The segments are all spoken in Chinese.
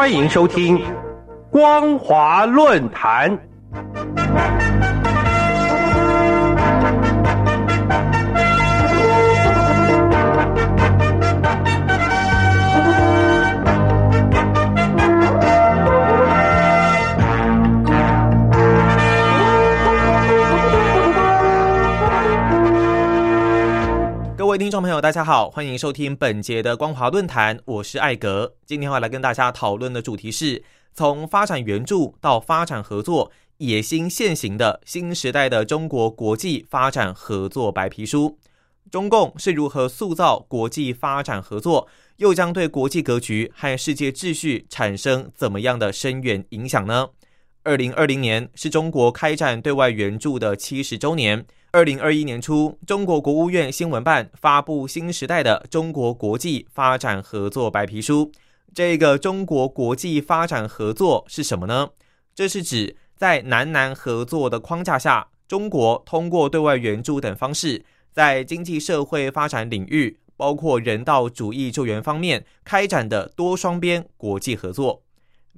欢迎收听《光华论坛》。朋友，大家好，欢迎收听本节的光华论坛，我是艾格。今天要来跟大家讨论的主题是从发展援助到发展合作，野心现行的新时代的中国国际发展合作白皮书。中共是如何塑造国际发展合作，又将对国际格局和世界秩序产生怎么样的深远影响呢？二零二零年是中国开展对外援助的七十周年。二零二一年初，中国国务院新闻办发布新时代的中国国际发展合作白皮书。这个中国国际发展合作是什么呢？这是指在南南合作的框架下，中国通过对外援助等方式，在经济社会发展领域，包括人道主义救援方面，开展的多双边国际合作。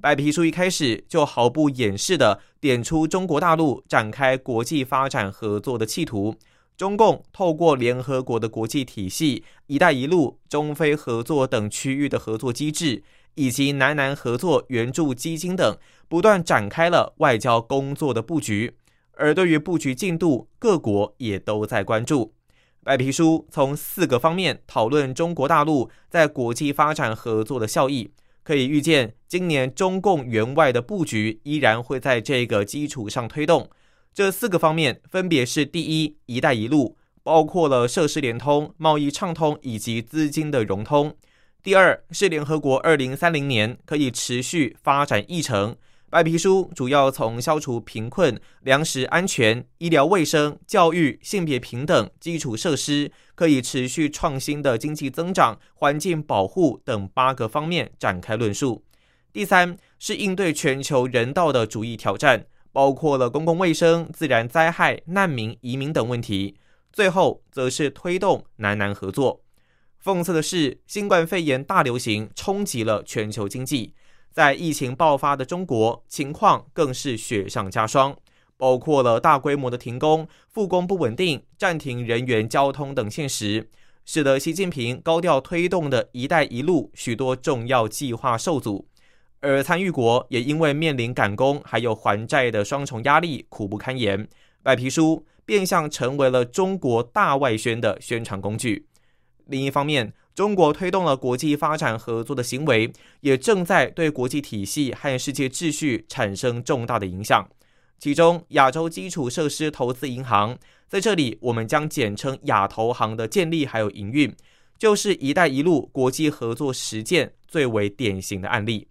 白皮书一开始就毫不掩饰地点出中国大陆展开国际发展合作的企图。中共透过联合国的国际体系、“一带一路”、中非合作等区域的合作机制，以及南南合作援助基金等，不断展开了外交工作的布局。而对于布局进度，各国也都在关注。白皮书从四个方面讨论中国大陆在国际发展合作的效益。可以预见，今年中共员外的布局依然会在这个基础上推动。这四个方面分别是：第一，“一带一路”包括了设施联通、贸易畅通以及资金的融通；第二，是联合国二零三零年可以持续发展议程。白皮书主要从消除贫困、粮食安全、医疗卫生、教育、性别平等、基础设施、可以持续创新的经济增长、环境保护等八个方面展开论述。第三是应对全球人道的主义挑战，包括了公共卫生、自然灾害、难民、移民等问题。最后则是推动南南合作。讽刺的是，新冠肺炎大流行冲击了全球经济。在疫情爆发的中国，情况更是雪上加霜，包括了大规模的停工、复工不稳定、暂停人员交通等现实，使得习近平高调推动的一带一路许多重要计划受阻，而参与国也因为面临赶工还有还债的双重压力，苦不堪言。白皮书变相成为了中国大外宣的宣传工具。另一方面，中国推动了国际发展合作的行为，也正在对国际体系和世界秩序产生重大的影响。其中，亚洲基础设施投资银行在这里，我们将简称亚投行的建立还有营运，就是“一带一路”国际合作实践最为典型的案例。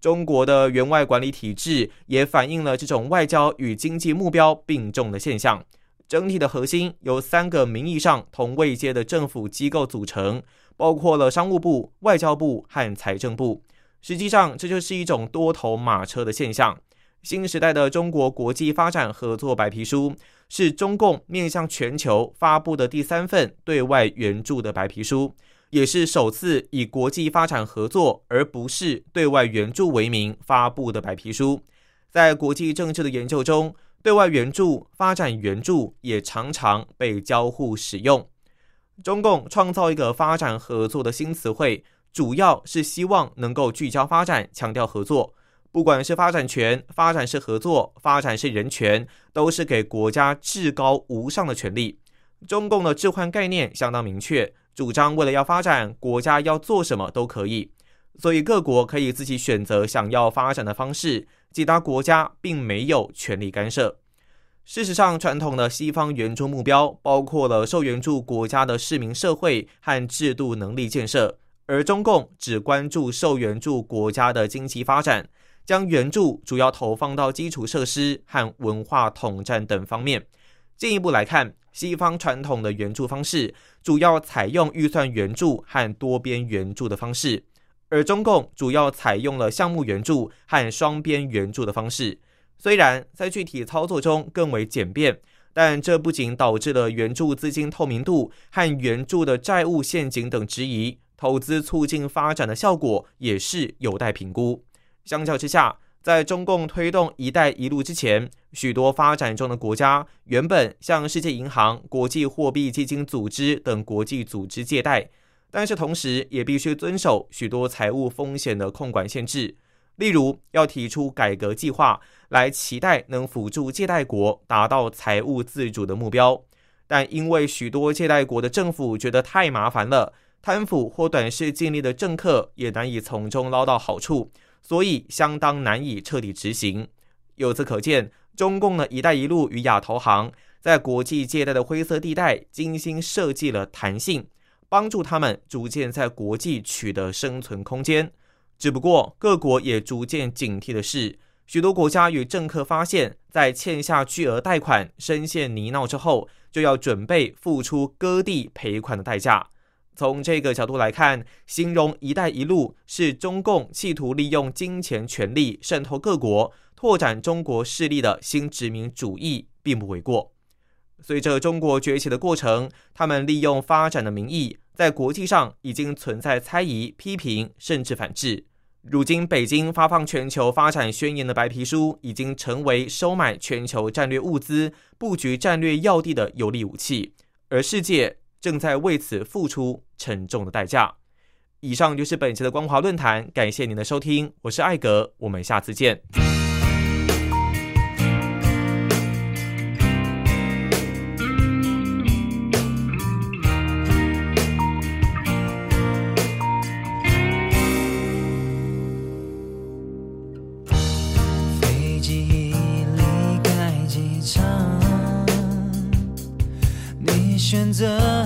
中国的援外管理体制也反映了这种外交与经济目标并重的现象。整体的核心由三个名义上同位阶的政府机构组成。包括了商务部、外交部和财政部。实际上，这就是一种多头马车的现象。新时代的中国国际发展合作白皮书是中共面向全球发布的第三份对外援助的白皮书，也是首次以国际发展合作而不是对外援助为名发布的白皮书。在国际政治的研究中，对外援助、发展援助也常常被交互使用。中共创造一个发展合作的新词汇，主要是希望能够聚焦发展，强调合作。不管是发展权、发展是合作、发展是人权，都是给国家至高无上的权利。中共的置换概念相当明确，主张为了要发展，国家要做什么都可以，所以各国可以自己选择想要发展的方式，其他国家并没有权利干涉。事实上，传统的西方援助目标包括了受援助国家的市民社会和制度能力建设，而中共只关注受援助国家的经济发展，将援助主要投放到基础设施和文化统战等方面。进一步来看，西方传统的援助方式主要采用预算援助和多边援助的方式，而中共主要采用了项目援助和双边援助的方式。虽然在具体操作中更为简便，但这不仅导致了援助资金透明度和援助的债务陷阱等质疑，投资促进发展的效果也是有待评估。相较之下，在中共推动“一带一路”之前，许多发展中的国家原本向世界银行、国际货币基金组织等国际组织借贷，但是同时也必须遵守许多财务风险的控管限制。例如，要提出改革计划，来期待能辅助借贷国达到财务自主的目标。但因为许多借贷国的政府觉得太麻烦了，贪腐或短视尽力的政客也难以从中捞到好处，所以相当难以彻底执行。由此可见，中共的一带一路与亚投行在国际借贷的灰色地带精心设计了弹性，帮助他们逐渐在国际取得生存空间。只不过，各国也逐渐警惕的是，许多国家与政客发现，在欠下巨额贷款、深陷泥淖之后，就要准备付出割地赔款的代价。从这个角度来看，形容“一带一路”是中共企图利用金钱权力渗透各国、拓展中国势力的新殖民主义，并不为过。随着中国崛起的过程，他们利用发展的名义。在国际上已经存在猜疑、批评，甚至反制。如今，北京发放全球发展宣言的白皮书，已经成为收买全球战略物资、布局战略要地的有力武器，而世界正在为此付出沉重的代价。以上就是本期的光华论坛，感谢您的收听，我是艾格，我们下次见。选择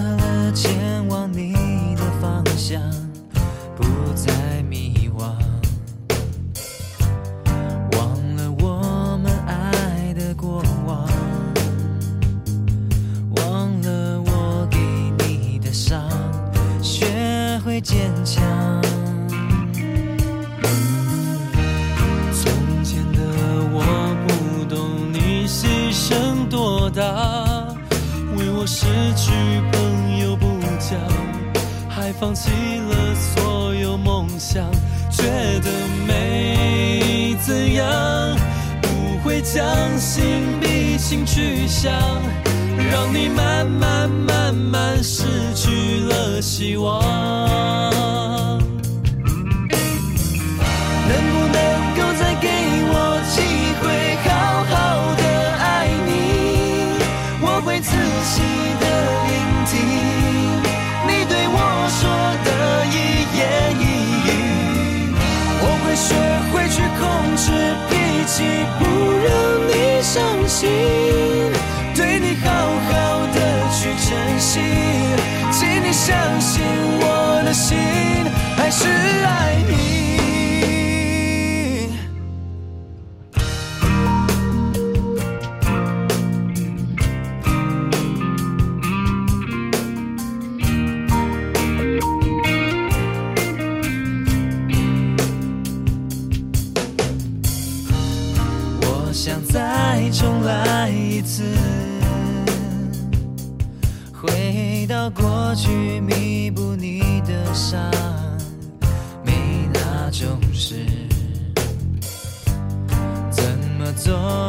失去朋友不讲，还放弃了所有梦想，觉得没怎样，不会将心比心去想，让你慢慢慢慢失去了希望。心，对你好好的去珍惜，请你相信我的心还是爱你。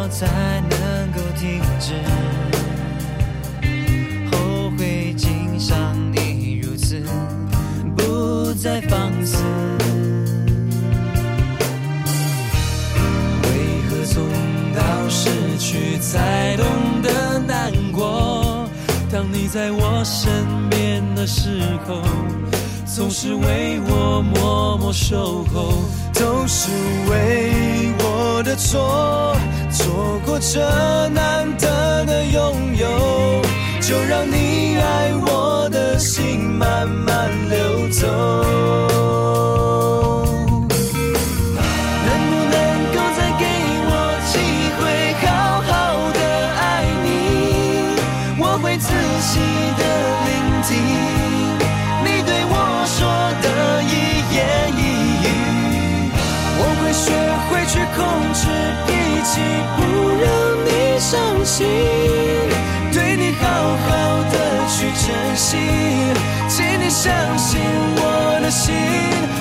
才能够停止？后悔经伤你如此，不再放肆。为何总到失去才懂得难过？当你在我身边的时候，总是为我默默守候，都是为我的错，错过这难请你相信我的心。